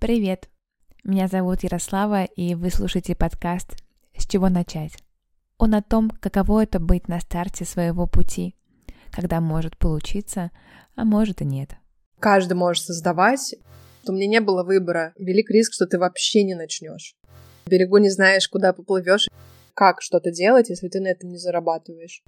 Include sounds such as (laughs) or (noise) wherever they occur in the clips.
Привет! Меня зовут Ярослава, и вы слушаете подкаст «С чего начать?». Он о том, каково это быть на старте своего пути, когда может получиться, а может и нет. Каждый может создавать. У меня не было выбора. Велик риск, что ты вообще не начнешь. В берегу не знаешь, куда поплывешь, как что-то делать, если ты на этом не зарабатываешь.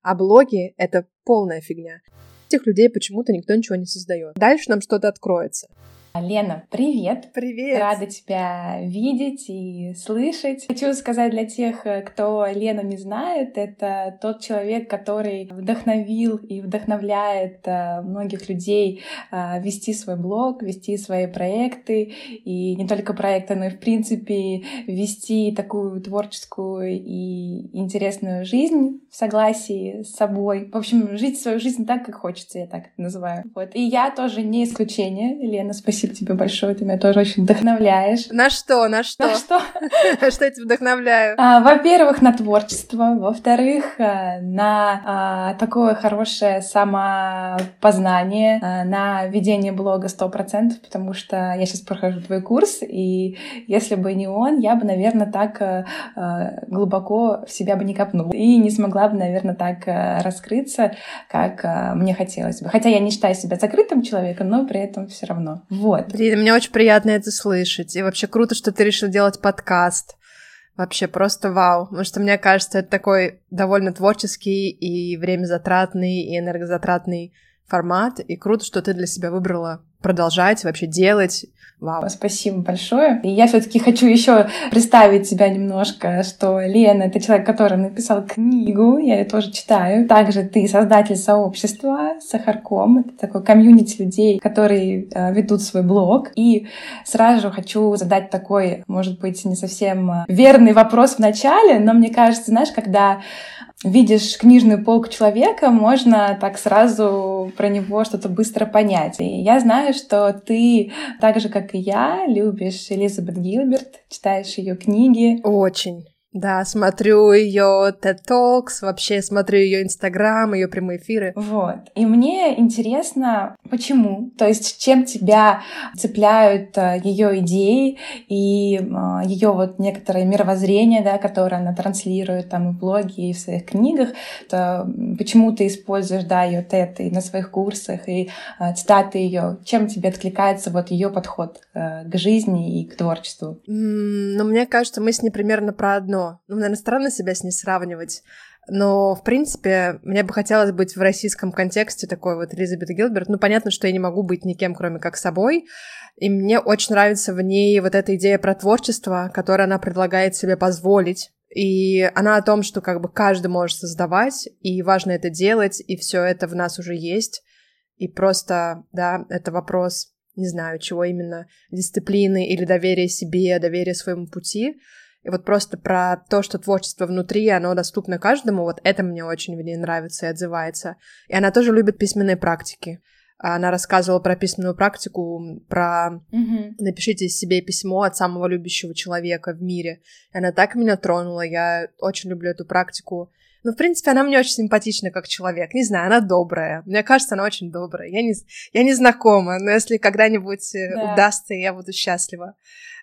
А блоги — это полная фигня. Этих людей почему-то никто ничего не создает. Дальше нам что-то откроется. Лена, привет! Привет! Рада тебя видеть и слышать. Хочу сказать для тех, кто Лену не знает, это тот человек, который вдохновил и вдохновляет э, многих людей э, вести свой блог, вести свои проекты, и не только проекты, но и, в принципе, вести такую творческую и интересную жизнь в согласии с собой. В общем, жить свою жизнь так, как хочется, я так это называю. Вот. И я тоже не исключение. Лена, спасибо Спасибо тебе большое, ты меня тоже очень вдохновляешь. На что, на что? На что? (laughs) Что я тебя вдохновляю? А, во-первых, на творчество. Во-вторых, э, на а, такое хорошее самопознание, а, на ведение блога сто процентов, потому что я сейчас прохожу твой курс, и если бы не он, я бы, наверное, так а, глубоко в себя бы не копнула и не смогла бы, наверное, так раскрыться, как мне хотелось бы. Хотя я не считаю себя закрытым человеком, но при этом все равно. Вот. Вот. Блин, мне очень приятно это слышать. И вообще круто, что ты решил делать подкаст. Вообще просто вау. Потому что мне кажется, это такой довольно творческий и время затратный, и энергозатратный формат. И круто, что ты для себя выбрала продолжать, вообще делать. Вау. Спасибо большое. И я все-таки хочу еще представить себя немножко, что Лена это человек, который написал книгу, я ее тоже читаю. Также ты создатель сообщества Сахарком. Это такой комьюнити людей, которые э, ведут свой блог. И сразу же хочу задать такой, может быть, не совсем э, верный вопрос в начале, но мне кажется, знаешь, когда видишь книжную полку человека, можно так сразу про него что-то быстро понять. И я знаю, что ты, так же, как и я, любишь Элизабет Гилберт, читаешь ее книги. Очень. Да, смотрю ее TED Talks, вообще смотрю ее Инстаграм, ее прямые эфиры. Вот. И мне интересно, почему? То есть, чем тебя цепляют э, ее идеи и э, ее вот некоторое мировоззрение, да, которое она транслирует там и в блоге, и в своих книгах, то почему ты используешь, да, ее TED и на своих курсах, и э, цитаты ее, чем тебе откликается вот ее подход к жизни и к творчеству? Mm, ну, мне кажется, мы с ней примерно про одно Ну, наверное, странно себя с ней сравнивать. Но, в принципе, мне бы хотелось быть в российском контексте такой вот Элизабет Гилберт. Ну, понятно, что я не могу быть никем, кроме как собой. И мне очень нравится в ней вот эта идея про творчество, которое она предлагает себе позволить. И она о том, что как бы каждый может создавать, и важно это делать, и все это в нас уже есть. И просто, да, это вопрос, не знаю, чего именно, дисциплины или доверия себе, доверия своему пути. И вот просто про то, что творчество внутри, оно доступно каждому, вот это мне очень в ней нравится и отзывается. И она тоже любит письменные практики. Она рассказывала про письменную практику, про mm-hmm. напишите себе письмо от самого любящего человека в мире. И она так меня тронула, я очень люблю эту практику. Ну, в принципе, она мне очень симпатична как человек. Не знаю, она добрая. Мне кажется, она очень добрая. Я не, я не знакома, но если когда-нибудь э, да. удастся, я буду счастлива.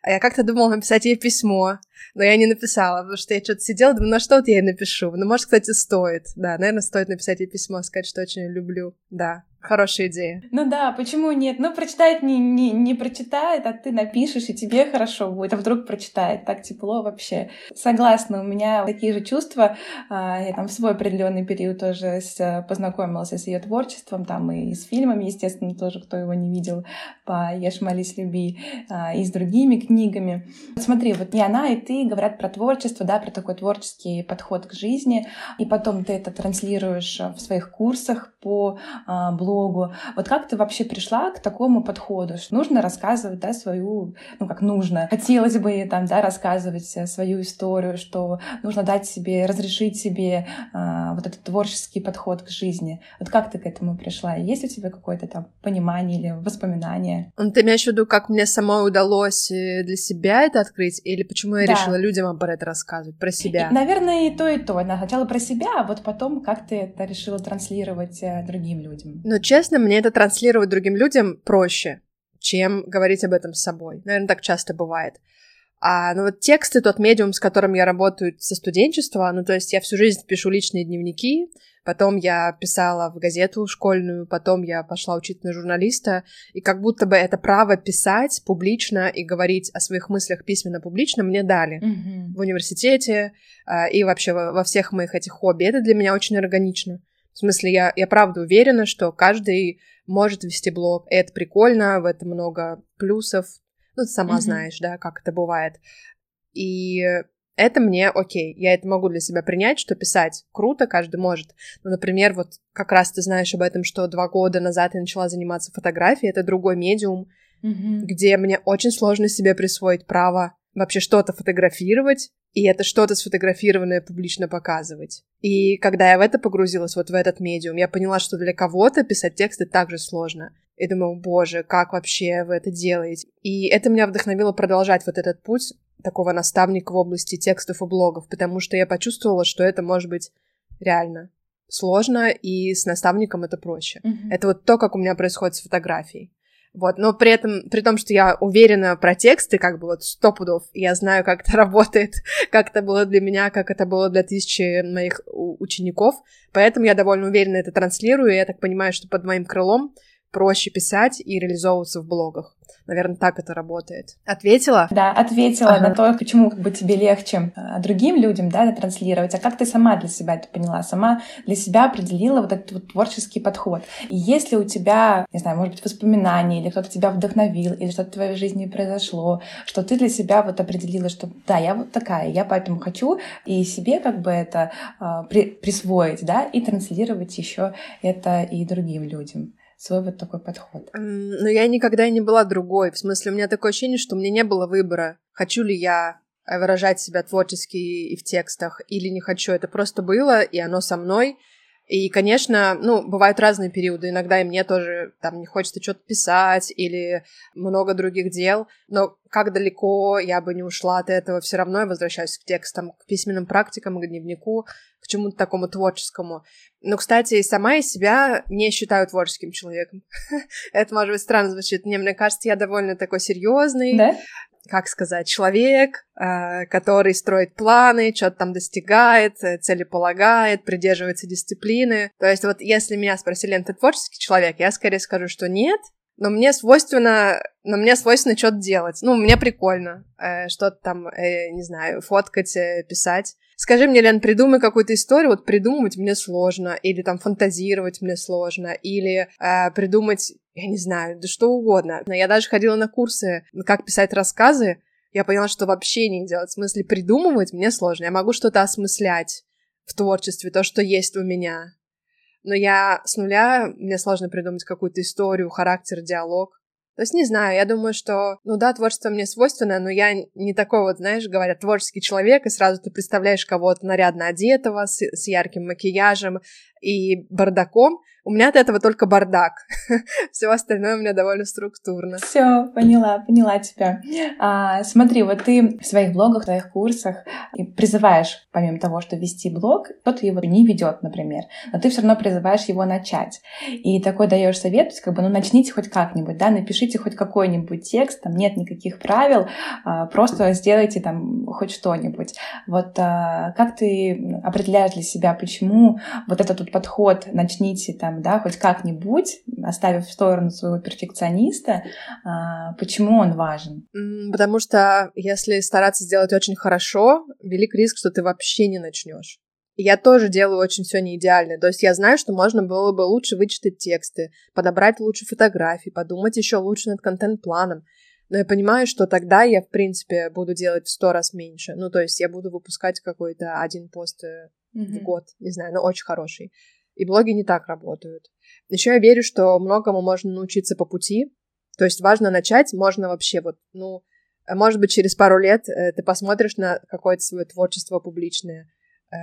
А я как-то думала написать ей письмо, но я не написала, потому что я что-то сидела, думаю, на что вот я ей напишу? Ну, может, кстати, стоит. Да, наверное, стоит написать ей письмо, сказать, что очень люблю. Да, Хорошая идея. Ну да, почему нет? Ну, прочитает не, не, не прочитает, а ты напишешь, и тебе хорошо будет, а вдруг прочитает. Так тепло вообще. Согласна, у меня такие же чувства. А, я там в свой определенный период тоже с, познакомилась с ее творчеством, там и с фильмами, естественно, тоже, кто его не видел, по «Ешь, молись, люби», а, и с другими книгами. Смотри, вот и она, и ты говорят про творчество, да, про такой творческий подход к жизни, и потом ты это транслируешь в своих курсах по а, блогу, блогу. Вот как ты вообще пришла к такому подходу, что нужно рассказывать, да, свою, ну, как нужно. Хотелось бы там, да, рассказывать э, свою историю, что нужно дать себе, разрешить себе а, вот этот творческий подход к жизни. Вот как ты к этому пришла? Есть у тебя какое-то там понимание или воспоминание? Ты имеешь в виду, как мне самой удалось э, для себя это открыть, или почему я да. решила людям про это рассказывать, про себя? И, наверное, и то, и то. Сначала про себя, а вот потом как ты это решила транслировать э, другим людям? Ну, честно, мне это транслировать другим людям проще, чем говорить об этом с собой. Наверное, так часто бывает. А, ну вот тексты, тот медиум, с которым я работаю со студенчества, ну то есть я всю жизнь пишу личные дневники, потом я писала в газету школьную, потом я пошла учиться на журналиста, и как будто бы это право писать публично и говорить о своих мыслях письменно публично мне дали mm-hmm. в университете а, и вообще во, во всех моих этих хобби. Это для меня очень органично. В смысле, я, я правда уверена, что каждый может вести блог, и это прикольно, в этом много плюсов, ну, ты сама mm-hmm. знаешь, да, как это бывает. И это мне окей, я это могу для себя принять, что писать круто, каждый может. Ну, например, вот как раз ты знаешь об этом, что два года назад я начала заниматься фотографией, это другой медиум, mm-hmm. где мне очень сложно себе присвоить право вообще что-то фотографировать, и это что-то сфотографированное публично показывать. И когда я в это погрузилась, вот в этот медиум, я поняла, что для кого-то писать тексты также сложно. И думаю, боже, как вообще вы это делаете? И это меня вдохновило продолжать вот этот путь такого наставника в области текстов и блогов, потому что я почувствовала, что это может быть реально сложно, и с наставником это проще. Mm-hmm. Это вот то, как у меня происходит с фотографией. Вот, но при этом, при том, что я уверена про тексты, как бы вот сто пудов, я знаю, как это (laughs) работает, как это было для меня, как это было для тысячи моих учеников, поэтому я довольно уверенно это транслирую, и я так понимаю, что под моим крылом проще писать и реализовываться в блогах. Наверное, так это работает. Ответила? Да, ответила ага. на то, почему как бы тебе легче а, другим людям, да, транслировать. А как ты сама для себя это поняла? Сама для себя определила вот этот вот творческий подход. И если у тебя, не знаю, может быть, воспоминания, или кто-то тебя вдохновил, или что-то в твоей жизни произошло, что ты для себя вот определила, что да, я вот такая, я поэтому хочу и себе как бы это э, при, присвоить, да, и транслировать еще это и другим людям свой вот такой подход. Но я никогда не была другой. В смысле, у меня такое ощущение, что у меня не было выбора, хочу ли я э, выражать себя творчески и в текстах, или не хочу. Это просто было, и оно со мной. И, конечно, ну, бывают разные периоды. Иногда и мне тоже там не хочется что-то писать или много других дел. Но как далеко я бы не ушла от этого, все равно я возвращаюсь к текстам, к письменным практикам, к дневнику, к чему-то такому творческому. Но, кстати, сама из себя не считаю творческим человеком. (laughs) Это, может быть, странно звучит. Мне, мне кажется, я довольно такой серьезный. Как сказать, человек, э, который строит планы, что-то там достигает, э, целеполагает, придерживается дисциплины. То есть вот если меня спросили, ты творческий человек, я скорее скажу, что нет, но мне свойственно, но мне свойственно что-то делать. Ну, мне прикольно э, что-то там, э, не знаю, фоткать, э, писать. Скажи мне, Лен, придумай какую-то историю, вот придумывать мне сложно, или там фантазировать мне сложно, или э, придумать, я не знаю, да что угодно. Я даже ходила на курсы, как писать рассказы, я поняла, что вообще не делать. В смысле, придумывать мне сложно. Я могу что-то осмыслять в творчестве, то, что есть у меня но я с нуля, мне сложно придумать какую-то историю, характер, диалог. То есть, не знаю, я думаю, что, ну да, творчество мне свойственно, но я не такой вот, знаешь, говорят, творческий человек, и сразу ты представляешь кого-то нарядно одетого, с, с ярким макияжем и бардаком. У меня от этого только бардак. (laughs) Все остальное у меня довольно структурно. Все, поняла, поняла тебя. А, смотри, вот ты в своих блогах, в своих курсах призываешь, помимо того, что вести блог, кто-то его не ведет, например, но ты все равно призываешь его начать. И такой даешь совет, то есть как бы, ну, начните хоть как-нибудь, да, напишите хоть какой-нибудь текст, там нет никаких правил, а, просто сделайте там хоть что-нибудь. Вот а, как ты определяешь для себя, почему вот этот вот подход «начните там да, хоть как-нибудь, оставив в сторону своего перфекциониста, а, почему он важен? Потому что если стараться сделать очень хорошо, велик риск, что ты вообще не начнешь. Я тоже делаю очень все не идеально. То есть я знаю, что можно было бы лучше вычитать тексты, подобрать лучше фотографии, подумать еще лучше над контент-планом. Но я понимаю, что тогда я, в принципе, буду делать в сто раз меньше. Ну, то есть я буду выпускать какой-то один пост mm-hmm. в год, не знаю, но очень хороший. И блоги не так работают. Еще я верю, что многому можно научиться по пути. То есть важно начать, можно вообще вот, ну, может быть, через пару лет э, ты посмотришь на какое-то свое творчество публичное, э,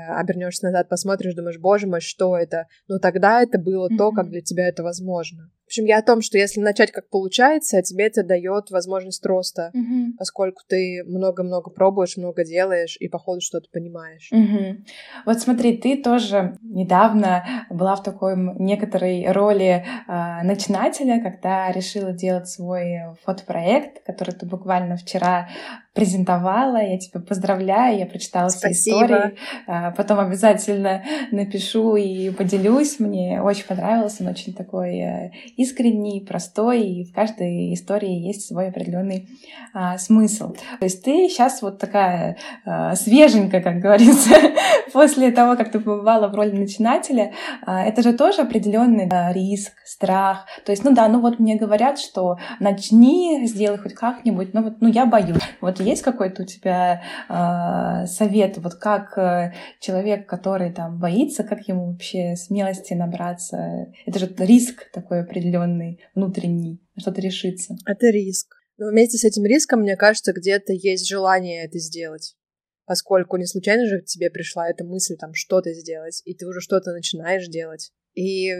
обернешься назад, посмотришь, думаешь, боже мой, что это? Ну, тогда это было mm-hmm. то, как для тебя это возможно. Общем, я о том, что если начать как получается, тебе это дает возможность роста, Мгм. поскольку ты много-много пробуешь, много делаешь и по ходу что-то понимаешь. Мгм. Вот смотри, ты тоже недавно была в такой некоторой роли а, начинателя, когда решила делать свой фотопроект, который ты буквально вчера презентовала. Я тебя поздравляю, я прочитала все истории. А, Потом обязательно напишу и поделюсь. Мне очень понравился, он очень такой э, искренний, простой, и в каждой истории есть свой определенный а, смысл. То есть ты сейчас вот такая а, свеженькая, как говорится, (laughs) после того, как ты побывала в роли начинателя, а, это же тоже определенный да, риск, страх. То есть, ну да, ну вот мне говорят, что начни, сделай хоть как-нибудь, но вот, ну я боюсь. Вот есть какой-то у тебя а, совет, вот как э, человек, который там боится, как ему вообще смелости набраться? Это же риск такой определенный, внутренний, на что-то решиться. Это риск. Но вместе с этим риском, мне кажется, где-то есть желание это сделать. Поскольку не случайно же к тебе пришла эта мысль там что-то сделать, и ты уже что-то начинаешь делать. И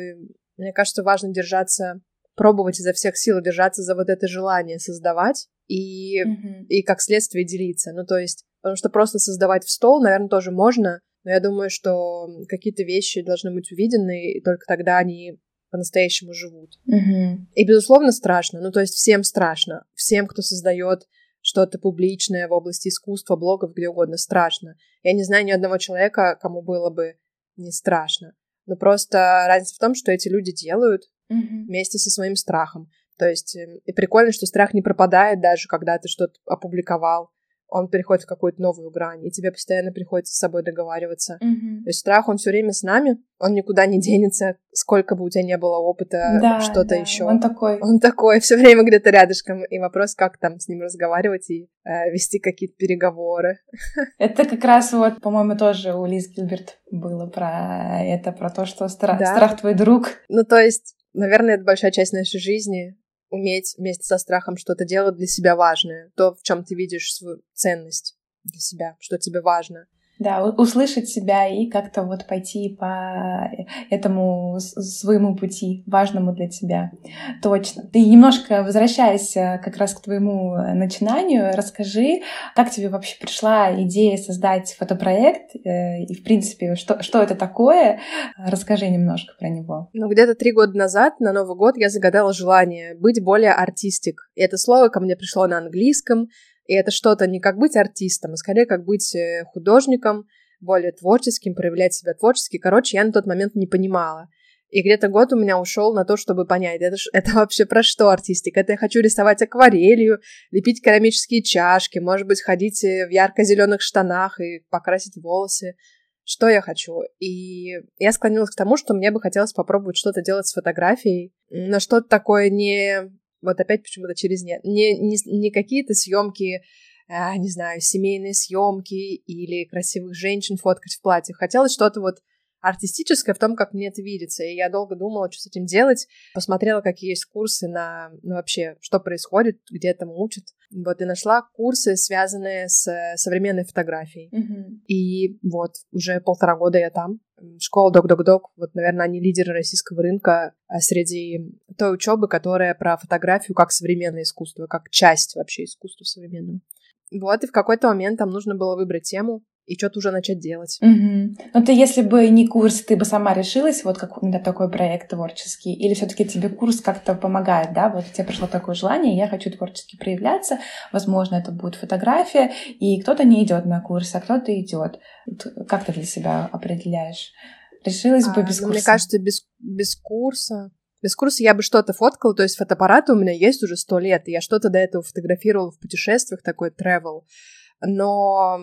мне кажется, важно держаться, пробовать изо всех сил держаться за вот это желание создавать и, Мгм. и как следствие делиться. Ну, то есть, потому что просто создавать в стол, наверное, тоже можно, но я думаю, что какие-то вещи должны быть увидены, и только тогда они по-настоящему живут. Мгм. И, безусловно, страшно. Ну, то есть всем страшно. Всем, кто создает что-то публичное в области искусства, блогов, где угодно, страшно. Я не знаю ни одного человека, кому было бы не страшно. Но просто разница в том, что эти люди делают Мгм. вместе со своим страхом. То есть, э, и прикольно, что страх не пропадает даже, когда ты что-то опубликовал. Он переходит в какую-то новую грань, и тебе постоянно приходится с собой договариваться. Мгм. То есть страх, он все время с нами, он никуда не денется, сколько бы у тебя не было опыта, Да, что-то да, еще. Он такой. Он такой, все время где-то рядышком. И вопрос, как там с ним разговаривать и э, вести какие-то переговоры. (laughs) Это как раз вот, по-моему, тоже у Лиз Гилберт было про это, про то, что стра- Да. страх твой друг. Ну, то есть, наверное, это большая часть нашей жизни уметь вместе со страхом что-то делать для себя важное. То, в чем ты видишь свою ценность для себя, что тебе важно. Да, услышать себя и как-то вот пойти по этому с- своему пути, важному для тебя. Точно. Ты немножко возвращаясь э, как раз к твоему э, начинанию, расскажи, как тебе вообще пришла идея создать фотопроект э, и, в принципе, что, что это такое? Расскажи немножко про него. Ну, где-то три года назад, на Новый год, я загадала желание быть более артистик. И это слово ко мне пришло на английском, и это что-то не как быть артистом, а скорее как быть э, художником, более творческим, проявлять себя творчески. Короче, я на тот момент не понимала. И где-то год у меня ушел на то, чтобы понять, это, ж- это вообще про что артистик? Это я хочу рисовать акварелью, лепить керамические чашки, может быть, ходить э, в ярко-зеленых штанах и покрасить волосы. Что я хочу? И я склонилась к тому, что мне бы хотелось попробовать что-то делать с фотографией, но что-то такое не... Вот опять почему-то через нет. Не, не, не какие-то съемки, а, не знаю, семейные съемки или красивых женщин фоткать в платьях. Хотелось что-то вот артистическое в том, как мне это видится. И я долго думала, что с этим делать. Посмотрела, какие есть курсы на ну, вообще, что происходит, где этому учат. Вот, и нашла курсы, связанные с э, современной фотографией. Мгм. И вот, уже полтора года я там. Школа Док-Док-Док, вот, наверное, они лидеры российского рынка а, среди той учебы, которая про фотографию как современное искусство, как часть вообще искусства современного. Вот, и в какой-то момент там нужно было выбрать тему и что-то уже начать делать. Мгм. Ну, ты, если бы не курс, ты бы сама решилась вот как на такой проект творческий? Или все таки тебе курс как-то помогает, да? Вот тебе пришло такое желание, я хочу творчески проявляться, возможно, это будет фотография, и кто-то не идет на курс, а кто-то идет. Как ты для себя определяешь? Решилась бы А, без ну, курса? Мне кажется, без, без курса... Без курса я бы что-то фоткала, то есть фотоаппараты у меня есть уже сто лет, и я что-то до этого фотографировала в путешествиях, такой travel. Но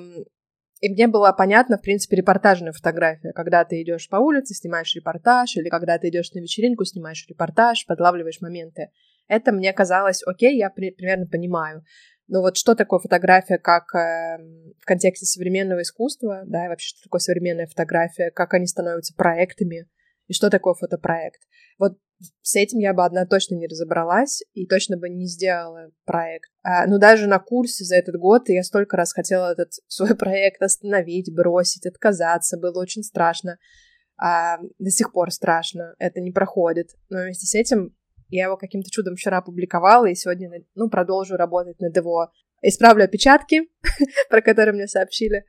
и мне было понятно, в принципе, репортажная фотография, когда ты идешь по улице, снимаешь репортаж, или когда ты идешь на вечеринку, снимаешь репортаж, подлавливаешь моменты. Это мне казалось, окей, я при- примерно понимаю. Но вот что такое фотография как э, в контексте современного искусства, да, и вообще что такое современная фотография, как они становятся проектами, и что такое фотопроект. Вот с этим я бы одна точно не разобралась и точно бы не сделала проект. А, ну, даже на курсе за этот год я столько раз хотела этот (laughs) свой проект остановить, бросить, отказаться. Было очень страшно. А, до сих пор страшно. Это не проходит. Но вместе с этим Я его каким-то чудом вчера опубликовала, и сегодня, ну, продолжу работать над его Исправлю опечатки, (laughs) про которые мне сообщили.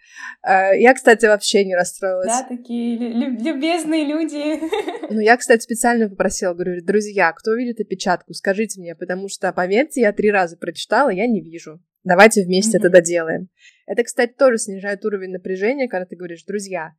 Э, я, кстати, вообще не расстроилась. Да, такие любезные люди. (laughs) Ну, я, кстати, специально попросила, говорю, друзья, кто видит опечатку, скажите мне, потому что, поверьте, я три раза прочитала, я не вижу. Давайте вместе mm-hmm. это доделаем. Это, кстати, тоже снижает уровень напряжения, когда ты говоришь, друзья,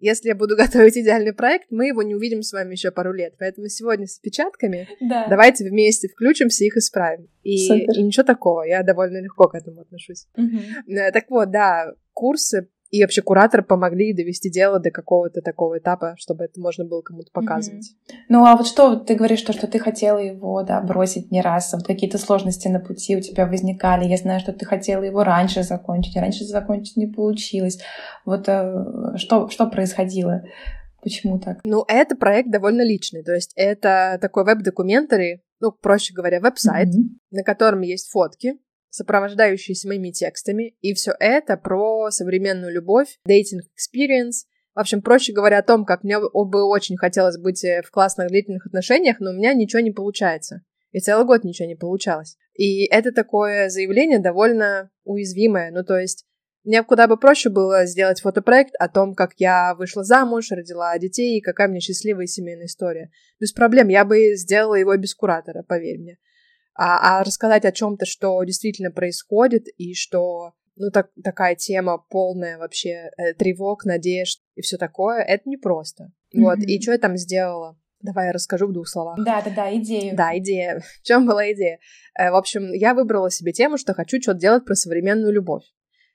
если я буду (laughs) готовить идеальный проект, мы его не увидим с вами еще пару лет. Поэтому сегодня с опечатками да. давайте вместе включимся и их исправим. И, и ничего такого, я довольно легко к этому отношусь. Угу. Так вот, да, курсы и вообще кураторы помогли довести дело до какого-то такого этапа, чтобы это можно было кому-то показывать. Mm-hmm. Ну а вот что ты говоришь, то, что ты хотела его да, бросить не раз, вот какие-то сложности на пути у тебя возникали. Я знаю, что ты хотела его раньше закончить, а раньше закончить не получилось. Вот э, что, что происходило? Почему так? Ну, это проект довольно личный. То есть это такой веб-документарий, ну, проще говоря, веб-сайт, mm-hmm. на котором есть фотки, сопровождающиеся моими текстами, и все это про современную любовь, dating experience, в общем, проще говоря, о том, как мне бы очень хотелось быть э, в классных длительных отношениях, но у меня ничего не получается. И целый год ничего не получалось. И это такое заявление довольно уязвимое. Ну, то есть, мне куда бы проще было сделать фотопроект о том, как я вышла замуж, родила детей, и какая мне счастливая семейная история. Без проблем, я бы сделала его без куратора, поверь мне а, а рассказать о чем-то, что действительно происходит, и что ну, так, такая тема полная вообще э, тревог, надежд и все такое, это непросто. Mm-hmm. Вот, и что я там сделала? Давай я расскажу в двух словах. Да, да, да, идею. Да, идея. (laughs) В чем была идея? Э, в общем, я выбрала себе тему, что хочу что-то делать про современную любовь.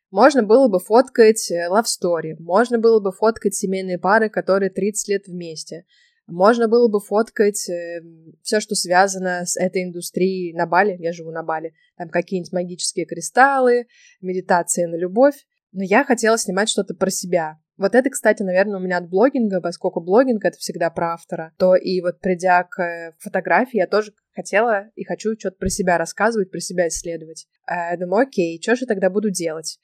Можно было бы фоткать э, love story, можно было бы фоткать семейные пары, которые 30 лет вместе, можно было бы фоткать э, все, что связано с этой индустрией на Бали. Я живу на Бали. Там какие-нибудь магические кристаллы, медитация на любовь. Но я хотела снимать что-то про себя. Вот это, кстати, наверное, у меня от блогинга, поскольку блогинг — это всегда про автора, то и вот придя к э, фотографии, я тоже хотела и хочу что-то про себя рассказывать, про себя исследовать. Я думаю, окей, что же тогда буду делать?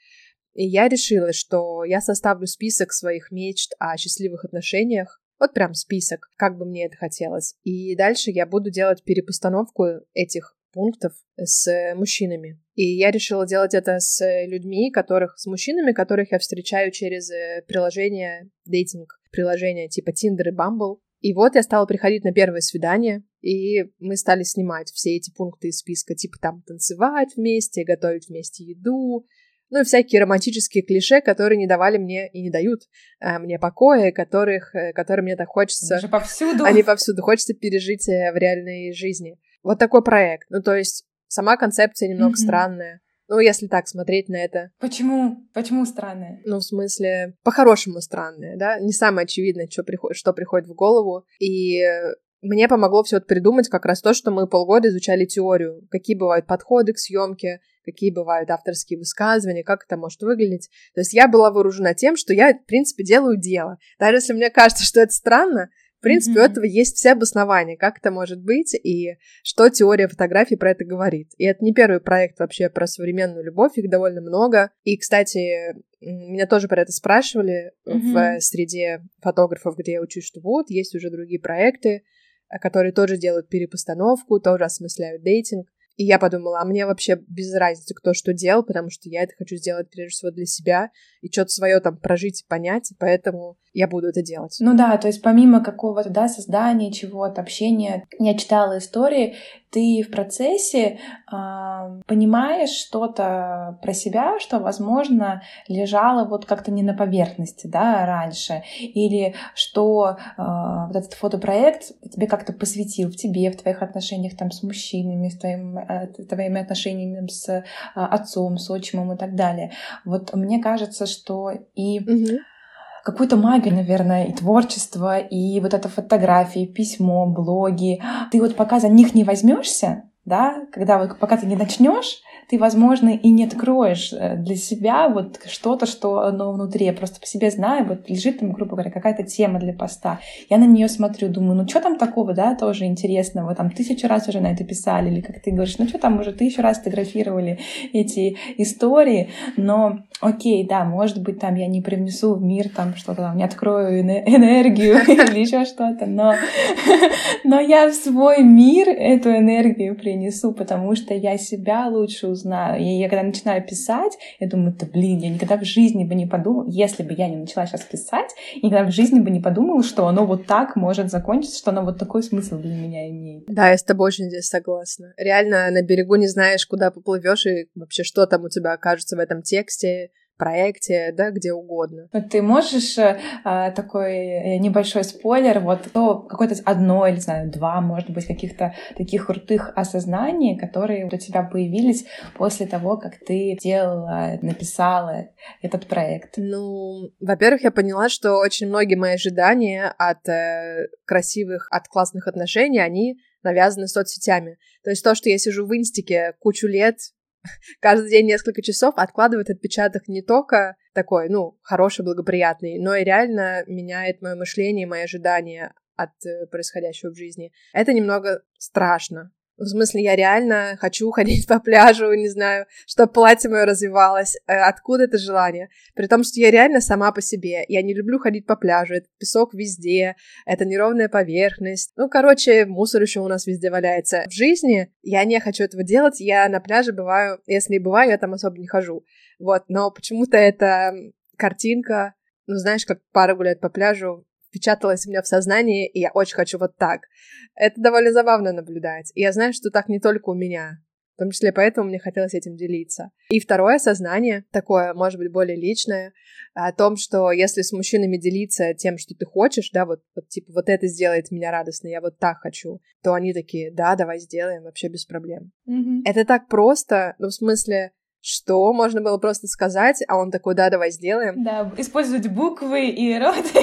И я решила, что я составлю список своих мечт о счастливых отношениях, вот прям список, как бы мне это хотелось. И дальше я буду делать перепостановку этих пунктов с мужчинами. И я решила делать это с людьми, которых, с мужчинами, которых я встречаю через э, приложение, дейтинг, приложения типа Tinder и Bumble. И вот я стала приходить на первое свидание, и мы стали снимать все эти пункты из списка, типа там танцевать вместе, готовить вместе еду, ну и всякие романтические клише, которые не давали мне и не дают а, мне покоя, которых, э, которые мне так хочется... Они повсюду. Они повсюду. Хочется пережить э, в реальной жизни. Вот такой проект. Ну, то есть сама концепция немного mm-hmm. странная. Ну, если так смотреть на это. Почему? Почему странная? Ну, в смысле, по-хорошему странная, да? Не самое очевидное, что, приход- что приходит в голову. И мне помогло все это придумать как раз то, что мы полгода изучали теорию, какие бывают подходы к съемке, какие бывают авторские высказывания, как это может выглядеть. То есть я была вооружена тем, что я, в принципе, делаю дело. Даже если мне кажется, что это странно, в принципе, mm-hmm. у этого есть все обоснования, как это может быть и что теория фотографии про это говорит. И это не первый проект вообще про современную любовь, их довольно много. И, кстати, меня тоже про это спрашивали mm-hmm. в среде фотографов, где я учусь, что вот, есть уже другие проекты, которые тоже делают перепостановку, тоже осмысляют дейтинг. И я подумала, а мне вообще без разницы, кто что делал, потому что я это хочу сделать прежде всего для себя и что-то свое там прожить и понять, и поэтому я буду это делать. Ну да, то есть помимо какого-то, да, создания чего-то, общения, я читала истории, ты в процессе э, понимаешь что-то про себя, что, возможно, лежало вот как-то не на поверхности, да, раньше, или что э, вот этот фотопроект тебе как-то посвятил в тебе, в твоих отношениях там с мужчинами, с твоим, э, твоими отношениями с э, отцом, с отчимом и так далее. Вот мне кажется, что и угу какую-то магию, наверное, и творчество, и вот это фотографии, письмо, блоги. Ты вот пока за них не возьмешься, да, когда вот пока ты не начнешь, ты, возможно, и не откроешь э, для себя вот что-то, что оно внутри. Я просто по себе знаю, вот лежит там, грубо говоря, какая-то тема для поста. Я на нее смотрю, думаю, ну что там такого, да, тоже интересного, там тысячу раз уже на это писали, или как ты говоришь, ну что там уже тысячу раз фотографировали эти истории, но окей, да, может быть, там я не привнесу в мир там что-то, там, не открою энергию (laughs) или еще что-то, но, (laughs) но я в свой мир эту энергию принесу, потому что я себя лучше узнаю. И я когда начинаю писать, я думаю, да блин, я никогда в жизни бы не подумала, если бы я не начала сейчас писать, никогда в жизни бы не подумала, что оно вот так может закончиться, что оно вот такой смысл для меня имеет. Да, я с тобой очень здесь согласна. Реально на берегу не знаешь, куда поплывешь и вообще что там у тебя окажется в этом тексте, проекте, да, где угодно. Ты можешь э, такой э, небольшой спойлер, вот то какое-то одно или, знаю, два, может быть, каких-то таких крутых осознаний, которые у тебя появились после того, как ты делала, написала этот проект? Ну, во-первых, я поняла, что очень многие мои ожидания от э, красивых, от классных отношений, они навязаны соцсетями. То есть то, что я сижу в инстике кучу лет, каждый день несколько часов откладывает отпечаток не только такой, ну, хороший, благоприятный, но и реально меняет мое мышление, мои ожидания от э, происходящего в жизни. Это немного страшно, в смысле, я реально хочу ходить (laughs) по пляжу, не знаю, чтобы платье мое развивалось. Э, откуда это желание? При том, что я реально сама по себе. Я не люблю ходить по пляжу. Это песок везде, это неровная поверхность. Ну, короче, мусор еще у нас везде валяется. В жизни я не хочу этого делать. Я на пляже бываю, если и бываю, я там особо не хожу. Вот, но почему-то эта картинка, ну, знаешь, как пара гуляет по пляжу, впечаталось у меня в сознание, и я очень хочу вот так. Это довольно забавно наблюдать. И я знаю, что так не только у меня. В том числе поэтому мне хотелось этим делиться. И второе сознание, такое, может быть, более личное, о том, что если с мужчинами делиться тем, что ты хочешь, да, вот, вот типа вот это сделает меня радостной, я вот так хочу, то они такие, да, давай сделаем, вообще без проблем. Mm-hmm. Это так просто, ну, в смысле, что можно было просто сказать, а он такой, да, давай сделаем. Да, использовать буквы и рот (laughs)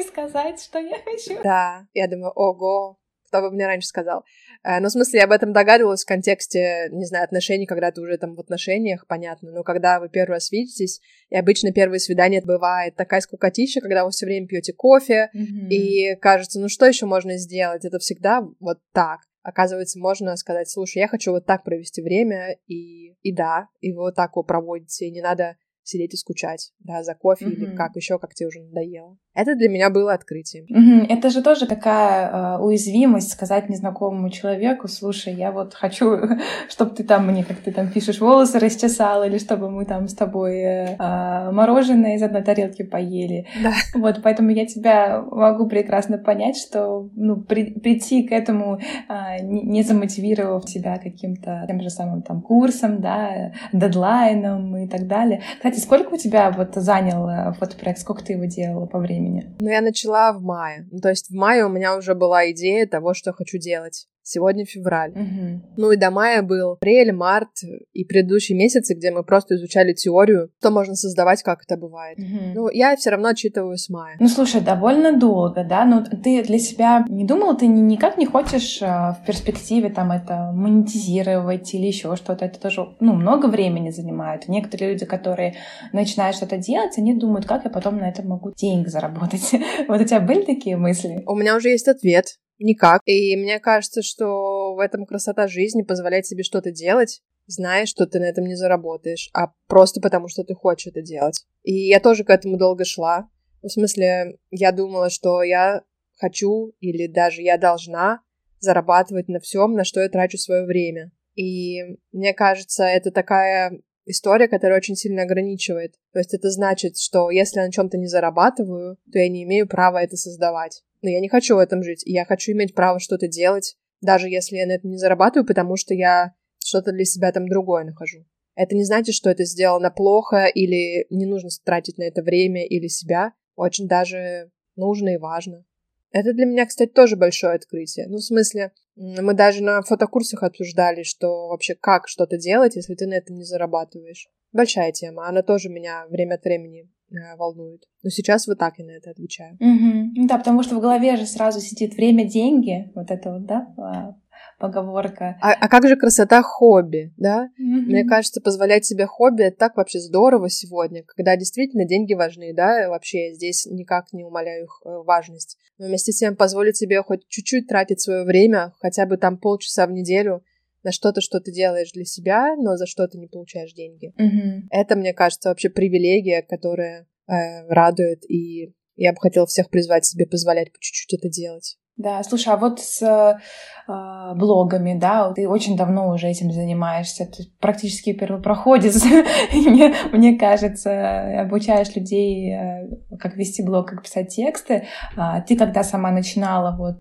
и сказать, что я хочу. Да, я думаю, ого, кто бы мне раньше сказал. Э, ну, в смысле, я об этом догадывалась в контексте, не знаю, отношений, когда ты уже там в отношениях, понятно, но когда вы первый раз видитесь, и обычно первое свидание бывает такая скукотища, когда вы все время пьете кофе, mm-hmm. и кажется, ну что еще можно сделать? Это всегда вот так оказывается, можно сказать, слушай, я хочу вот так провести время, и, и да, и вы вот так его проводите, и не надо сидеть и скучать, да, за кофе mm-hmm. или как еще, как тебе уже надоело. Это для меня было открытием. Mm-hmm. Это же тоже такая э, уязвимость сказать незнакомому человеку, слушай, я вот хочу, (laughs) чтобы ты там мне, как ты там пишешь, волосы расчесал, или чтобы мы там с тобой э, э, мороженое из одной тарелки поели. Да. Вот, поэтому я тебя могу прекрасно понять, что ну, при, прийти к этому, э, не, не замотивировав себя каким-то тем же самым там курсом, да, дедлайном и так далее. Кстати, сколько у тебя вот занял э, фотопроект? Сколько ты его делала по времени? Ну, я начала в мае. Ну, то есть в мае у меня уже была идея того, что хочу делать. Сегодня февраль. Угу. Ну и до мая был апрель, март и предыдущие месяцы, где мы просто изучали теорию, что можно создавать, как это бывает. Угу. Ну, я все равно отчитываю с мая. Ну, слушай, довольно долго, да? Ну, ты для себя не думал, ты никак не хочешь а, в перспективе там это монетизировать или еще что-то? Это тоже, ну, много времени занимает. Некоторые люди, которые начинают что-то делать, они думают, как я потом на это могу деньги заработать. (laughs) Вот у тебя были такие мысли? У меня уже есть ответ. Никак. И мне кажется, что в этом красота жизни позволяет себе что-то делать, зная, что ты на этом не заработаешь, а просто потому, что ты хочешь это делать. И я тоже к этому долго шла. В смысле, я думала, что я хочу или даже я должна зарабатывать на всем, на что я трачу свое время. И мне кажется, это такая история, которая очень сильно ограничивает. То есть это значит, что если я на чем-то не зарабатываю, то я не имею права это создавать. Но я не хочу в этом жить, я хочу иметь право что-то делать, даже если я на этом не зарабатываю, потому что я что-то для себя там другое нахожу. Это не значит, что это сделано плохо или не нужно тратить на это время или себя. Очень даже нужно и важно. Это для меня, кстати, тоже большое открытие. Ну, в смысле, мы даже на фотокурсах обсуждали, что вообще как что-то делать, если ты на этом не зарабатываешь. Большая тема. Она тоже меня время от времени волнует. Но сейчас вот так я на это отвечаю. Угу. Да, потому что в голове же сразу сидит время, деньги, вот это вот, да, а, поговорка. А, а как же красота хобби, да? Mm-hmm. Мне кажется, позволять себе хобби это так вообще здорово сегодня, когда действительно деньги важны, да, вообще я здесь никак не умоляю их э, важность. Но вместе с тем позволить себе хоть чуть-чуть тратить свое время, хотя бы там полчаса в неделю, на что-то, что ты делаешь для себя, но за что ты не получаешь деньги. Mm-hmm. Это, мне кажется, вообще привилегия, которая э, радует, и я бы хотела всех призвать себе позволять по чуть-чуть это делать. Да, слушай, а вот с э, блогами, да, ты очень давно уже этим занимаешься, ты практически первопроходец, (laughs) мне, мне кажется, обучаешь людей, э, как вести блог, как писать тексты. А ты когда сама начинала вот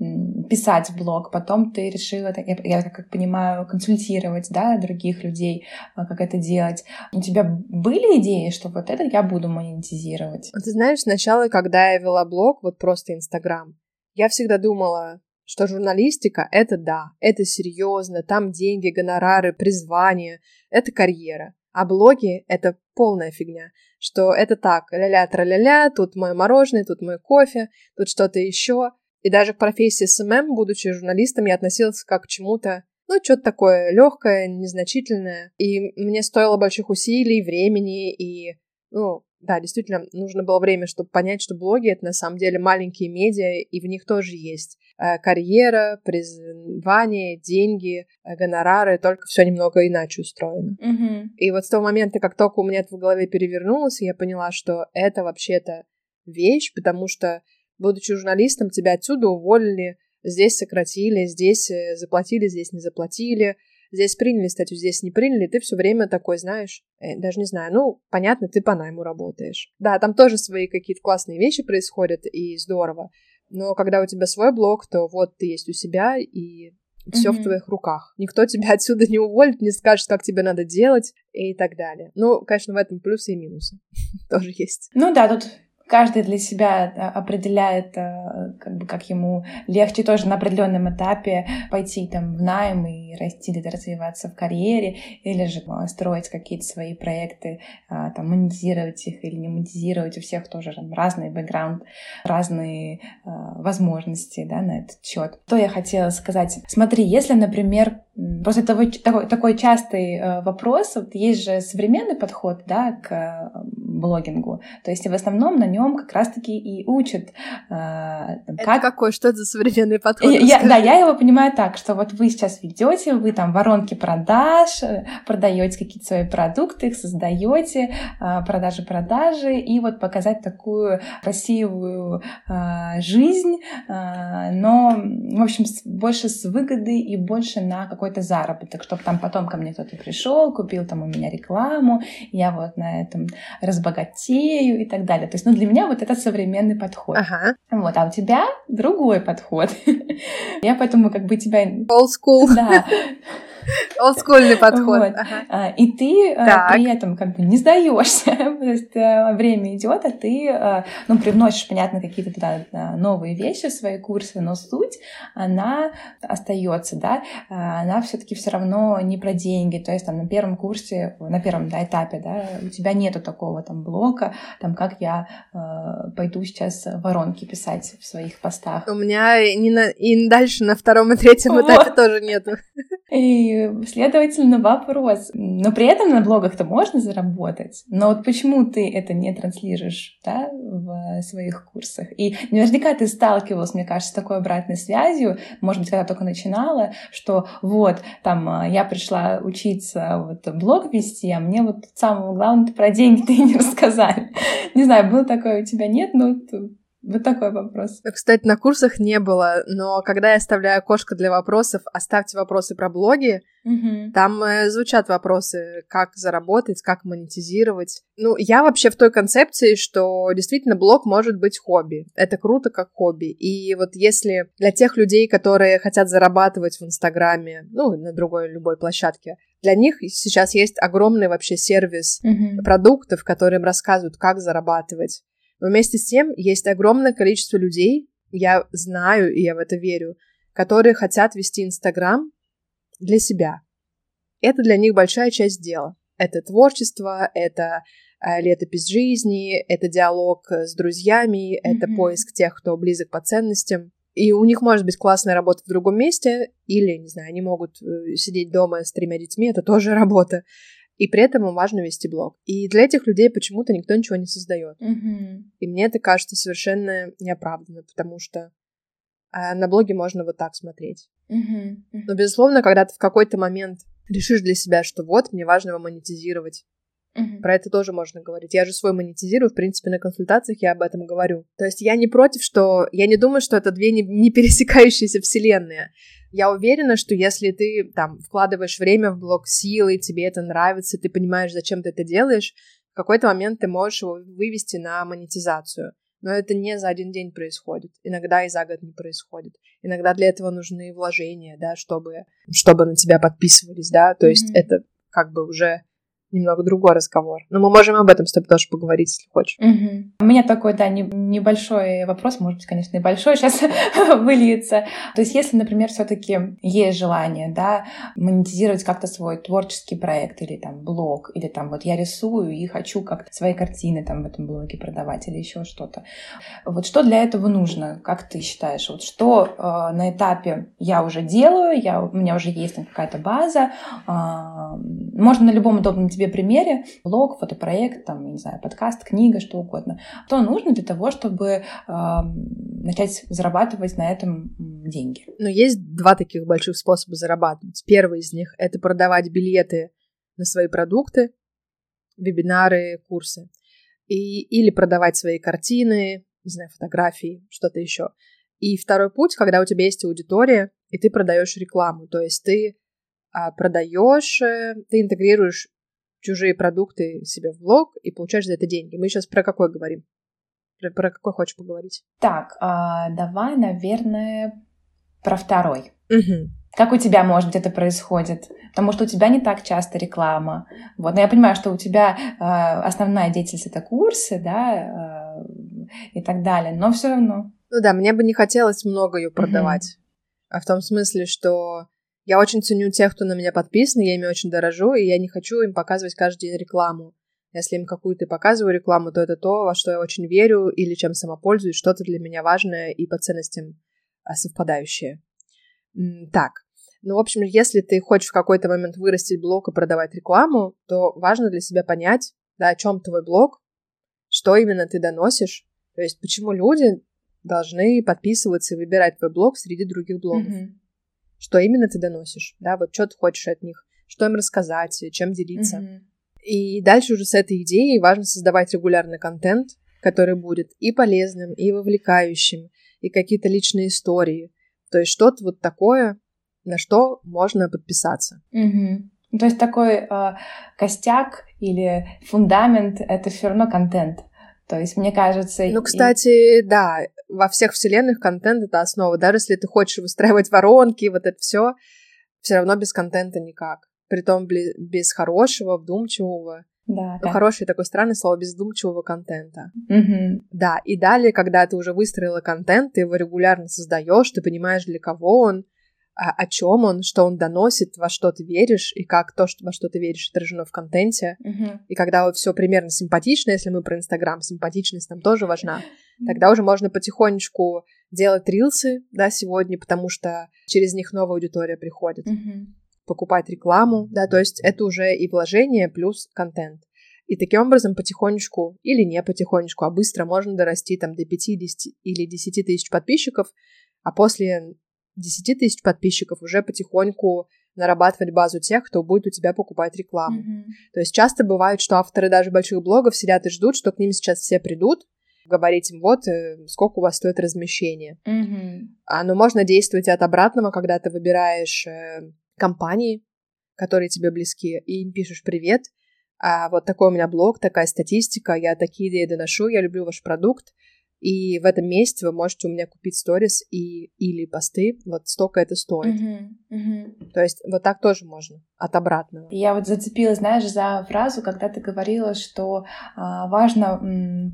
писать блог, потом ты решила, я, я как понимаю, консультировать, да, других людей, э, как это делать. У тебя были идеи, что вот это я буду монетизировать? Ты знаешь, сначала, когда я вела блог, вот просто Инстаграм, я всегда думала, что журналистика — это да, это серьезно, там деньги, гонорары, призвание, это карьера. А блоги — это полная фигня, что это так, ля-ля, тра-ля-ля, тут мой мороженое, тут мой кофе, тут что-то еще. И даже к профессии SMM, будучи журналистом, я относилась как к чему-то, ну, что-то такое легкое, незначительное. И мне стоило больших усилий, времени и, ну, да, действительно, нужно было время, чтобы понять, что блоги — это на самом деле маленькие медиа, и в них тоже есть э, карьера, призвание, деньги, э, гонорары, только все немного иначе устроено. Mm-hmm. И вот с того момента, как только у меня это в голове перевернулось, я поняла, что это вообще-то вещь, потому что, будучи журналистом, тебя отсюда уволили, здесь сократили, здесь э, заплатили, здесь не заплатили — Здесь приняли статью, здесь не приняли, ты все время такой, знаешь, э, даже не знаю, ну, понятно, ты по найму работаешь. Да, там тоже свои какие-то классные вещи происходят, и здорово. Но когда у тебя свой блог, то вот ты есть у себя, и все mm-hmm. в твоих руках. Никто тебя (laughs) отсюда не уволит, не скажет, как тебе надо делать и так далее. Ну, конечно, в этом плюсы и минусы (laughs) тоже есть. Ну да, тут каждый для себя определяет, э, как бы, как ему легче тоже на определенном этапе пойти там в найм и расти, или развиваться в карьере, или же э, строить какие-то свои проекты, э, там, монетизировать их или не монетизировать. У всех тоже там разный бэкграунд, разные возможности, да, на этот счет. Что я хотела сказать? Смотри, если, например, Просто такой, такой, такой частый э, вопрос. Вот есть же современный подход да, к э, блогингу. То есть в основном на нем как раз-таки и учат. Э, это как... какой? Что это за современный подход? Я, да, я его понимаю так, что вот вы сейчас ведете, вы там воронки продаж, э, продаете какие-то свои продукты, их создаете, э, продажи-продажи, и вот показать такую красивую жизнь, но, в общем, больше с выгодой и больше на какой какой-то заработок, чтобы там потом ко мне кто-то пришел, купил там у меня рекламу, я вот на этом разбогатею и так далее. То есть, ну, для меня вот это современный подход. Ага. Вот, а у тебя другой подход. (laughs) Я поэтому как бы тебя... Old school. Да. (laughs) Олдскульный подход. Вот. Ага. А, и ты э, так. при этом как бы не сдаешься. (laughs) То есть э, время идет, а ты э, ну, привносишь, понятно, какие-то туда новые вещи в свои курсы, но суть, она остается, да, она все-таки все равно не про деньги. То есть там на первом курсе, на первом да, этапе, да, у тебя нету такого там блока, там как я э, пойду сейчас воронки писать в своих постах. У меня и, на, и дальше на втором и третьем вот. этапе тоже нету. (laughs) И, следовательно, вопрос. Но при этом на блогах-то можно заработать. Но вот почему ты это не транслируешь да, в своих курсах? И наверняка ты сталкивалась, мне кажется, с такой обратной связью, может быть, когда только начинала, что вот, там, а, я пришла учиться вот блог вести, а мне вот самого главного про деньги-то и не рассказали. Не знаю, было такое у тебя, нет? Ну, вот такой вопрос. Кстати, на курсах не было, но когда я оставляю окошко для вопросов, оставьте вопросы про блоги, угу. там э, звучат вопросы, как заработать, как монетизировать. Ну, я вообще в той концепции, что действительно блог может быть хобби. Это круто как хобби. И вот если для тех людей, которые хотят зарабатывать в Инстаграме, ну, на другой любой площадке, для них сейчас есть огромный вообще сервис угу. продуктов, которые им рассказывают, как зарабатывать. Но вместе с тем есть огромное количество людей, я знаю и я в это верю, которые хотят вести Инстаграм для себя. Это для них большая часть дела. Это творчество, это э, летопись жизни, это диалог с друзьями, mm-hmm. это поиск тех, кто близок по ценностям. И у них может быть классная работа в другом месте, или, не знаю, они могут э, сидеть дома с тремя детьми, это тоже (laughs) работа. И при этом им важно вести блог. И для этих людей почему-то никто ничего не создает. Мгм. И мне это кажется совершенно неоправданно, потому что а, на блоге можно вот так смотреть. Мгм. Но, безусловно, когда ты в какой-то момент решишь для себя, что вот, мне важно его монетизировать, Мгм. про это тоже можно говорить. Я же свой монетизирую, в принципе, на консультациях я об этом говорю. То есть я не против, что... Я не думаю, что это две не, не (laughs) пересекающиеся вселенные. Я уверена, что если ты там вкладываешь время в блог силы, тебе это нравится, ты понимаешь, зачем ты это делаешь, в какой-то момент ты можешь его вывести на монетизацию. Но это не за один день происходит. Иногда и за год не происходит. Иногда для этого нужны вложения, да, чтобы, чтобы на тебя подписывались, да. То есть Мгм. это как бы уже немного другой разговор. Но мы можем об этом с тобой тоже поговорить, если хочешь. Мгм. У меня такой, да, не- небольшой вопрос, может быть, конечно, и большой сейчас (laughs) выльется. То есть, если, например, все таки есть желание, да, монетизировать как-то свой творческий проект или там блог, или там вот я рисую и хочу как-то свои картины там в этом блоге продавать или еще что-то. Вот что для этого нужно, как ты считаешь? Вот что э, на этапе я уже делаю, я, у меня уже есть там какая-то база, а, можно на любом удобном тебе примере, блог, фотопроект, там, не знаю, подкаст, книга, что угодно. Что нужно для того, чтобы ам, начать зарабатывать на этом деньги? Но есть два таких больших способа зарабатывать. Первый из них — это продавать билеты на свои продукты, вебинары, курсы. И, или продавать свои картины, не знаю, фотографии, что-то еще. И второй путь, когда у тебя есть аудитория, и ты продаешь рекламу. То есть ты а, продаешь, э, ты интегрируешь чужие продукты себе в блог и получаешь за это деньги. Мы сейчас про какой говорим? Про, про какой хочешь поговорить? Так, а, давай, наверное, про второй. Мгм. Как у тебя, может быть, это происходит? Потому что у тебя не так часто реклама. Вот. Но я понимаю, что у тебя э, основная деятельность это курсы, да, э, и так далее. Но все равно. Ну да, мне бы не хотелось много ее продавать. А в том смысле, что я очень ценю тех, кто на меня подписан, я ими очень дорожу, и я не хочу им показывать каждый день рекламу. Если им какую-то показываю рекламу, то это то, во что я очень верю или чем сама пользуюсь, что-то для меня важное и по ценностям а, совпадающее. Так, ну, в общем, если ты хочешь в какой-то момент вырастить блог и продавать рекламу, то важно для себя понять, да, о чем твой блог, что именно ты доносишь, то есть почему люди должны подписываться и выбирать твой блог среди других блогов. Мгм. Что именно ты доносишь, да, вот что ты хочешь от них, что им рассказать, чем делиться. Мгм. И дальше уже с этой идеей важно создавать регулярный контент, который будет и полезным, и вовлекающим, и какие-то личные истории. То есть что-то вот такое, на что можно подписаться. Мгм. Ну, То есть такой э, костяк или фундамент это все равно контент. То есть, мне кажется... Ну, и- кстати, да, во всех вселенных контент это основа. Даже если ты хочешь выстраивать воронки, вот это все, все равно без контента никак. Притом без хорошего, вдумчивого. Да, Ну, да. хорошее такое странное слово, без вдумчивого контента. Мгм. Да, и далее, когда ты уже выстроила контент, ты его регулярно создаешь, ты понимаешь, для кого он, о чем он, что он доносит, во что ты веришь, и как то, что, во что ты веришь, отражено в контенте. Мгм. И когда все примерно симпатично, если мы про Инстаграм, симпатичность там тоже важна, тогда уже можно потихонечку делать рилсы, да, сегодня, потому что через них новая аудитория приходит, Мгм. покупать рекламу, да, то есть это уже и вложение плюс контент. И таким образом потихонечку, или не потихонечку, а быстро можно дорасти там до 50 или 10 тысяч подписчиков, а после 10 тысяч подписчиков уже потихоньку нарабатывать базу тех, кто будет у тебя покупать рекламу. Мгм. То есть часто бывает, что авторы даже больших блогов сидят и ждут, что к ним сейчас все придут, говорить им, вот, э, сколько у вас стоит размещение. Мгм. А, но можно действовать и от обратного, когда ты выбираешь э, компании, которые тебе близки, и им пишешь «Привет, а вот такой у меня блог, такая статистика, я такие идеи доношу, я люблю ваш продукт, и в этом месте вы можете у меня купить сторис и, или посты, вот столько это стоит». Мгм. Мгм. То есть вот так тоже можно. От обратного. Я вот зацепилась, знаешь, за фразу, когда ты говорила, что а, важно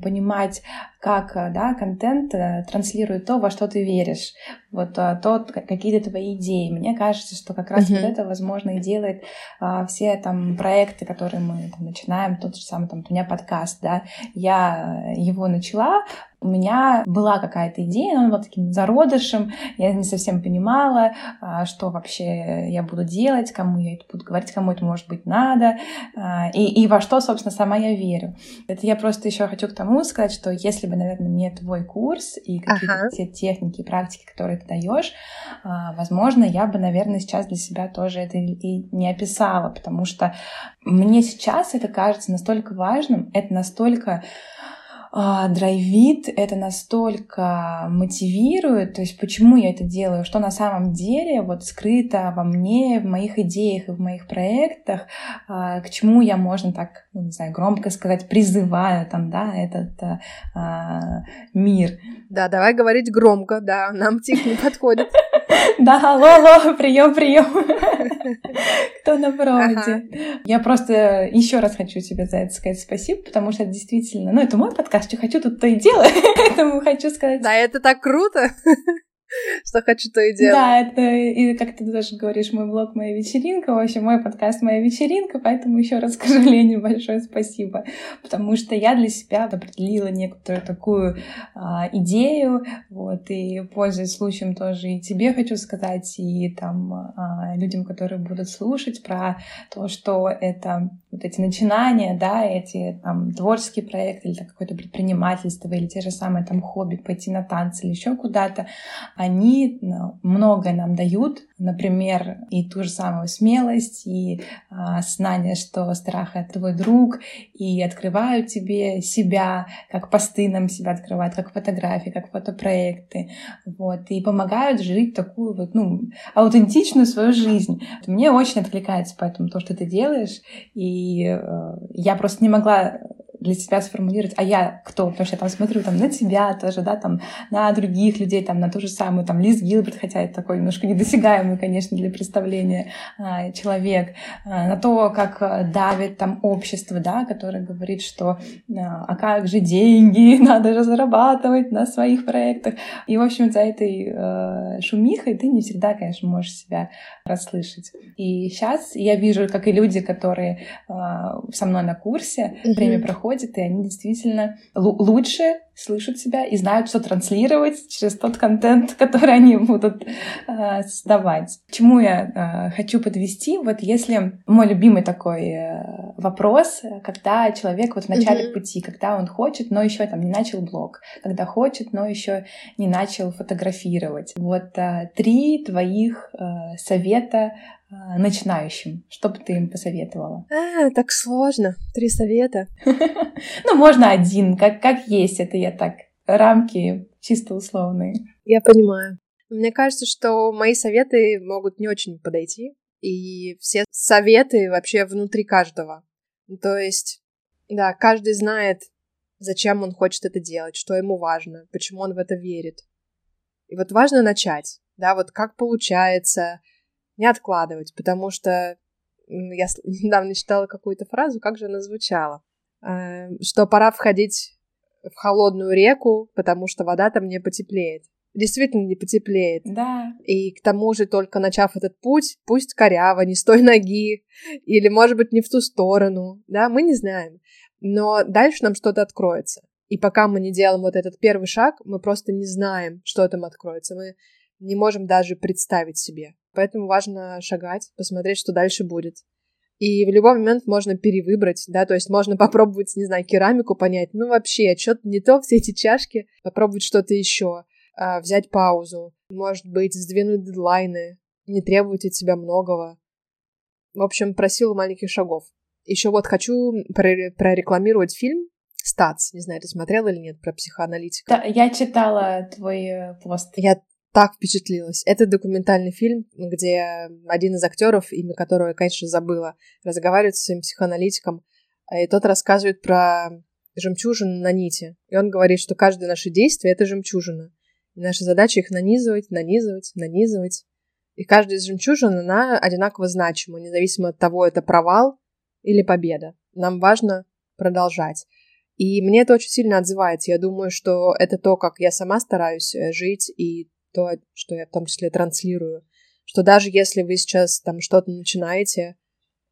понимать, как а, да, контент а, транслирует то, во что ты веришь, вот а, то, какие-то твои идеи. Мне кажется, что как раз uh-huh. вот это, возможно, и делает а, все там проекты, которые мы там, начинаем, тот же самый там у меня подкаст, да, я его начала, у меня была какая-то идея, но она была таким зародышем, я не совсем понимала, а, что вообще я буду делать, кому я это буду говорить, кому это может быть надо, а, и, и во что, собственно, сама я верю. Это я просто еще хочу к тому сказать, что если бы, наверное, не твой курс и какие-то ага. те техники и практики, которые ты даешь, а, возможно, я бы, наверное, сейчас для себя тоже это и не описала, потому что мне сейчас это кажется настолько важным, это настолько драйвит, это настолько мотивирует, то есть почему я это делаю, что на самом деле вот скрыто во мне, в моих идеях и в моих проектах, а, к чему я, можно так, ну, не знаю, громко сказать, призываю там, да, этот а, мир. Да, давай говорить громко, да, нам тихо не подходит. (laughs) Да, алло, алло, прием, прием. Кто на проводе? Я просто еще раз хочу тебе за это сказать спасибо, потому что действительно, ну, это мой подкаст, что хочу, тут то и делаю, (laughs) поэтому хочу сказать... Да, это так круто! (laughs) что хочу, то и делаю. Да, это, и как ты даже говоришь, мой блог «Моя вечеринка», в общем, мой подкаст «Моя вечеринка», поэтому еще раз (laughs) скажу Лене большое спасибо, потому что я для себя определила некоторую такую а, идею, вот, и пользуясь случаем тоже и тебе хочу сказать, и там а, людям, которые будут слушать про то, что это вот эти начинания, да, эти там творческие проекты или какое-то предпринимательство, или те же самые там хобби, пойти на танцы или еще куда-то, они ну, многое нам дают, например, и ту же самую смелость, и а, знание, что страх — это твой друг, и открывают тебе себя, как посты нам себя открывают, как фотографии, как фотопроекты, вот, и помогают жить такую вот, ну, аутентичную свою жизнь. Мне очень откликается поэтому то, что ты делаешь, и э, я просто не могла для себя сформулировать, а я кто? Потому что я там смотрю там, на тебя тоже, да, там, на других людей, там, на ту же самую там, Лиз Гилберт, хотя это такой немножко недосягаемый, конечно, для представления а, человек, а, на то, как а, давит там общество, да, которое говорит, что а, а как же деньги, (laughs) надо же зарабатывать на своих проектах. И, в общем, за этой а, шумихой ты не всегда, конечно, можешь себя расслышать. И сейчас я вижу, как и люди, которые со мной на курсе, mm-hmm. время проходит, происходит, и они действительно лучше слышат себя и знают, что транслировать через тот контент, (laughs) который они будут э, создавать. К чему я э, хочу подвести? Вот если мой любимый такой э, вопрос, когда человек вот в начале mm-hmm. пути, когда он хочет, но еще там не начал блог, когда хочет, но еще не начал фотографировать. Вот э, три твоих э, совета начинающим? Что бы ты им посоветовала? А, так сложно. Три совета. (laughs) Ну, можно один, как, как есть. Это я так, рамки чисто условные. Я понимаю. Мне кажется, что мои советы могут не очень подойти. И все советы вообще внутри каждого. То есть, да, каждый знает, зачем он хочет это делать, что ему важно, почему он в это верит. И вот важно начать, да, вот как получается, не откладывать, потому что я (laughs) недавно читала какую-то фразу, как же она звучала, эм, что пора входить в холодную реку, потому что вода там не потеплеет. Действительно не потеплеет. Да. И к тому же, только начав этот путь, пусть коряво, не с той ноги, или, может быть, не в ту сторону, да, мы не знаем. Но дальше нам что-то откроется. И пока мы не делаем вот этот первый шаг, мы просто не знаем, что там откроется. Мы не можем даже представить себе. Поэтому важно шагать, посмотреть, что дальше будет. И в любой момент можно перевыбрать, да, то есть можно (laughs) попробовать, не знаю, керамику понять, ну вообще, что-то не то, все эти чашки, попробовать что-то еще, а, взять паузу, может быть, сдвинуть дедлайны, не требовать от себя многого. В общем, про силу маленьких шагов. Еще вот хочу прорекламировать фильм «Стац». Не знаю, ты смотрела или нет, про психоаналитика. Да, я читала твой пост. Я так впечатлилась. Это документальный фильм, где один из актеров, имя которого я, конечно, забыла, разговаривает со своим психоаналитиком, и тот рассказывает про жемчужину на нити. И он говорит, что каждое наше действие — это жемчужина. И наша задача их нанизывать, нанизывать, нанизывать. И каждая из жемчужин, она одинаково значима, независимо от того, это провал или победа. Нам важно продолжать. И мне это очень сильно отзывается. Я думаю, что это то, как я сама стараюсь э, жить, и то, что я в том числе транслирую. Что даже если вы сейчас там что-то начинаете,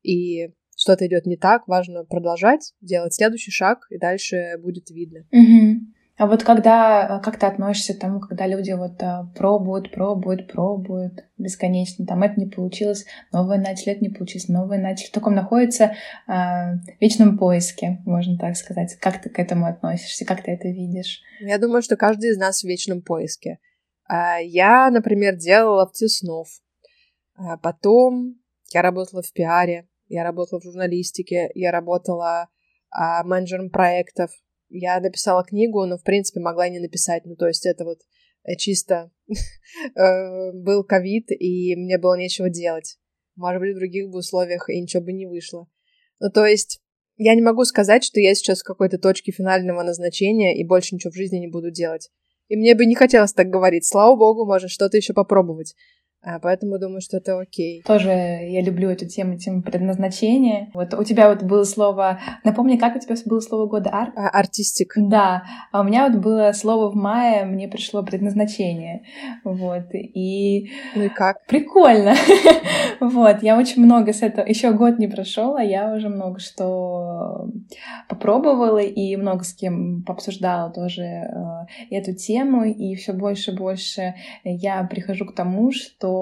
и что-то идет не так, важно продолжать, делать следующий шаг, и дальше будет видно. Угу. А вот когда, как ты относишься к тому, когда люди вот а, пробуют, пробуют, пробуют бесконечно, там это не получилось, новое начали, это не получилось, новое начали, в таком находится а, в вечном поиске, можно так сказать. Как ты к этому относишься, как ты это видишь? Я думаю, что каждый из нас в вечном поиске. А, я, например, делала ловцы снов. А потом я работала в пиаре, я работала в журналистике, я работала а, менеджером проектов, я написала книгу, но, в принципе, могла и не написать. Ну, то есть это вот э, чисто (laughs) э, был ковид, и мне было нечего делать. Может быть, в других бы условиях и ничего бы не вышло. Ну, то есть я не могу сказать, что я сейчас в какой-то точке финального назначения и больше ничего в жизни не буду делать. И мне бы не хотелось так говорить. Слава богу, можно что-то еще попробовать. А, поэтому думаю, что это окей. Тоже я люблю эту тему, тему предназначения. Вот у тебя вот было слово... Напомни, как у тебя было слово года? Ар? А, артистик. Да. А у меня вот было слово в мае, мне пришло предназначение. Вот. И... Ну и как? Прикольно. (laughs) вот. Я очень много с этого... Еще год не прошел, а я уже много что попробовала и много с кем пообсуждала тоже э, эту тему. И все больше и больше я прихожу к тому, что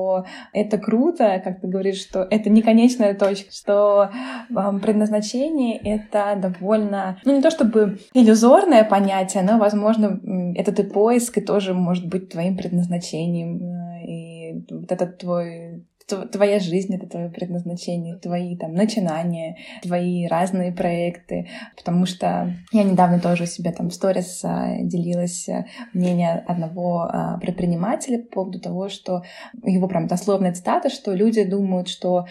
это круто, как ты говоришь, что это не конечная точка, что э, предназначение — это довольно, ну не то чтобы иллюзорное понятие, но, возможно, это ты поиск и тоже может быть твоим предназначением. Э, и вот этот твой твоя жизнь — это твое предназначение, твои там начинания, твои разные проекты, потому что я недавно тоже у себя там в сторис а, делилась а, мнение одного а, предпринимателя по поводу того, что его прям дословная цитата, что люди думают, что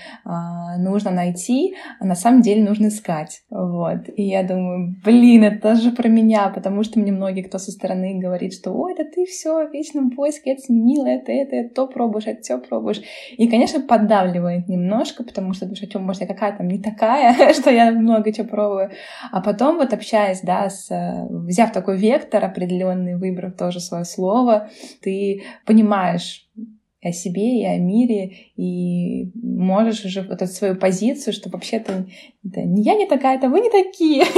нужно найти, а на самом деле нужно искать. Вот. И я думаю, блин, это же про меня, потому что мне многие, кто со стороны говорит, что ой, да ты все в вечном поиске, это сменила, это, это, это, то пробуешь, это все пробуешь. И, конечно, конечно, поддавливает немножко, потому что думаешь, о чем, может, я какая там не такая, (laughs) что я много чего пробую. А потом вот общаясь, да, с, взяв такой вектор определенный, выбрав тоже свое слово, ты понимаешь, о себе и о мире, и можешь уже вот эту свою позицию, что вообще-то это не я не такая, это вы не такие. (laughs)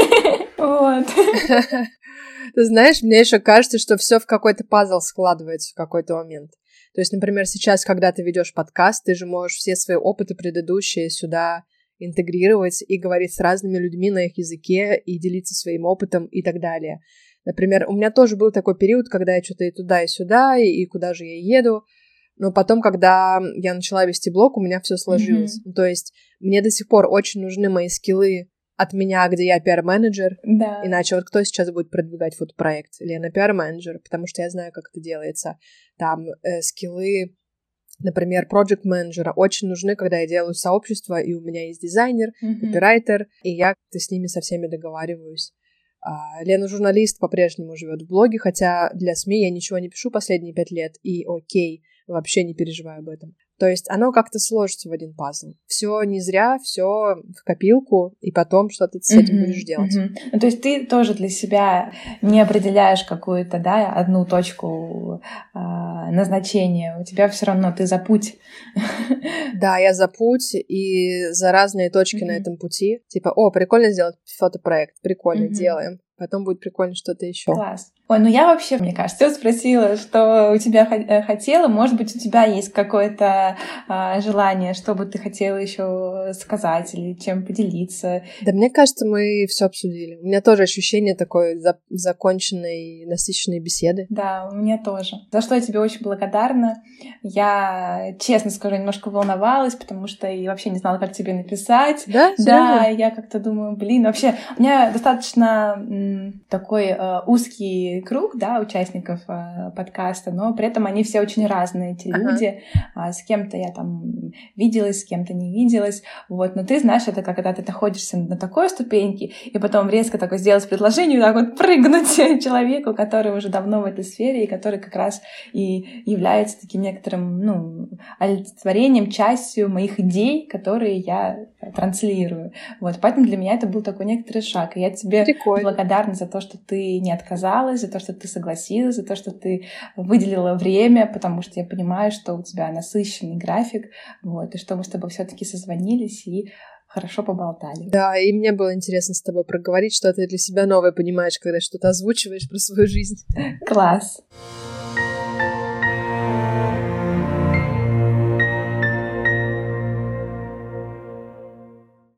Вот. (laughs) Ты знаешь, мне еще кажется, что все в какой-то пазл складывается в какой-то момент. То есть, например, сейчас, когда ты ведешь подкаст, ты же можешь все свои опыты предыдущие сюда интегрировать и говорить с разными людьми на их языке и делиться своим опытом и так далее. Например, у меня тоже был такой период, когда я что-то и туда, и сюда, и, и куда же я еду. Но потом, когда я начала вести блог, у меня все сложилось. Mm-hmm. То есть мне до сих пор очень нужны мои скиллы от меня, где я пиар-менеджер. Да. Иначе вот кто сейчас будет продвигать вот проект? Лена пиар-менеджер, потому что я знаю, как это делается. Там э, скиллы, например, проект менеджера очень нужны, когда я делаю сообщество, и у меня есть дизайнер, mm-hmm. копирайтер, и я с ними со всеми договариваюсь. А, Лена журналист по-прежнему живет в блоге, хотя для СМИ я ничего не пишу последние пять лет, и окей, вообще не переживаю об этом. То есть оно как-то сложится в один пазл. Все не зря, все в копилку, и потом что-то с этим mm-hmm, будешь делать. Mm-hmm. Ну, то есть ты тоже для себя не определяешь какую-то, да, одну точку э, назначения. У тебя все равно ты за путь. (laughs) Да, я за путь и за разные точки mm-hmm. на этом пути. Типа, о, прикольно сделать фотопроект, прикольно, mm-hmm. делаем. Потом будет прикольно что-то еще. Класс. Ой, ну я вообще, мне кажется, все спросила, что у тебя э, хотела. Может быть, у тебя есть какое-то а, желание, что бы ты хотела еще сказать или чем поделиться? Да, мне кажется, мы все обсудили. У меня тоже ощущение такой за законченной, насыщенной беседы. Да, у меня тоже. За что я тебе очень благодарна. Я, честно скажу, немножко волновалась, потому что и вообще не знала, как тебе написать. Да? Да, я как-то думаю, блин, вообще, у меня достаточно м, такой э, узкий круг, да, участников э, подкаста, но при этом они все очень разные, эти ага. люди. А, с кем-то я там виделась, с кем-то не виделась, вот. Но ты знаешь, это когда ты находишься на такой ступеньке, и потом резко такое сделать предложение, так вот прыгнуть (laughs) человеку, который уже давно в этой сфере, и который как раз и является таким некоторым, ну, олицетворением, частью моих идей, которые я транслирую. Вот, поэтому для меня это был такой некоторый шаг. И я тебе Прикольно. благодарна за то, что ты не отказалась, за то, что ты согласилась, за то, что ты выделила время, потому что я понимаю, что у тебя насыщенный график, вот, и что мы с тобой все таки созвонились и хорошо поболтали. Да, и мне было интересно с тобой проговорить, что ты для себя новое понимаешь, когда что-то озвучиваешь про свою жизнь. Класс.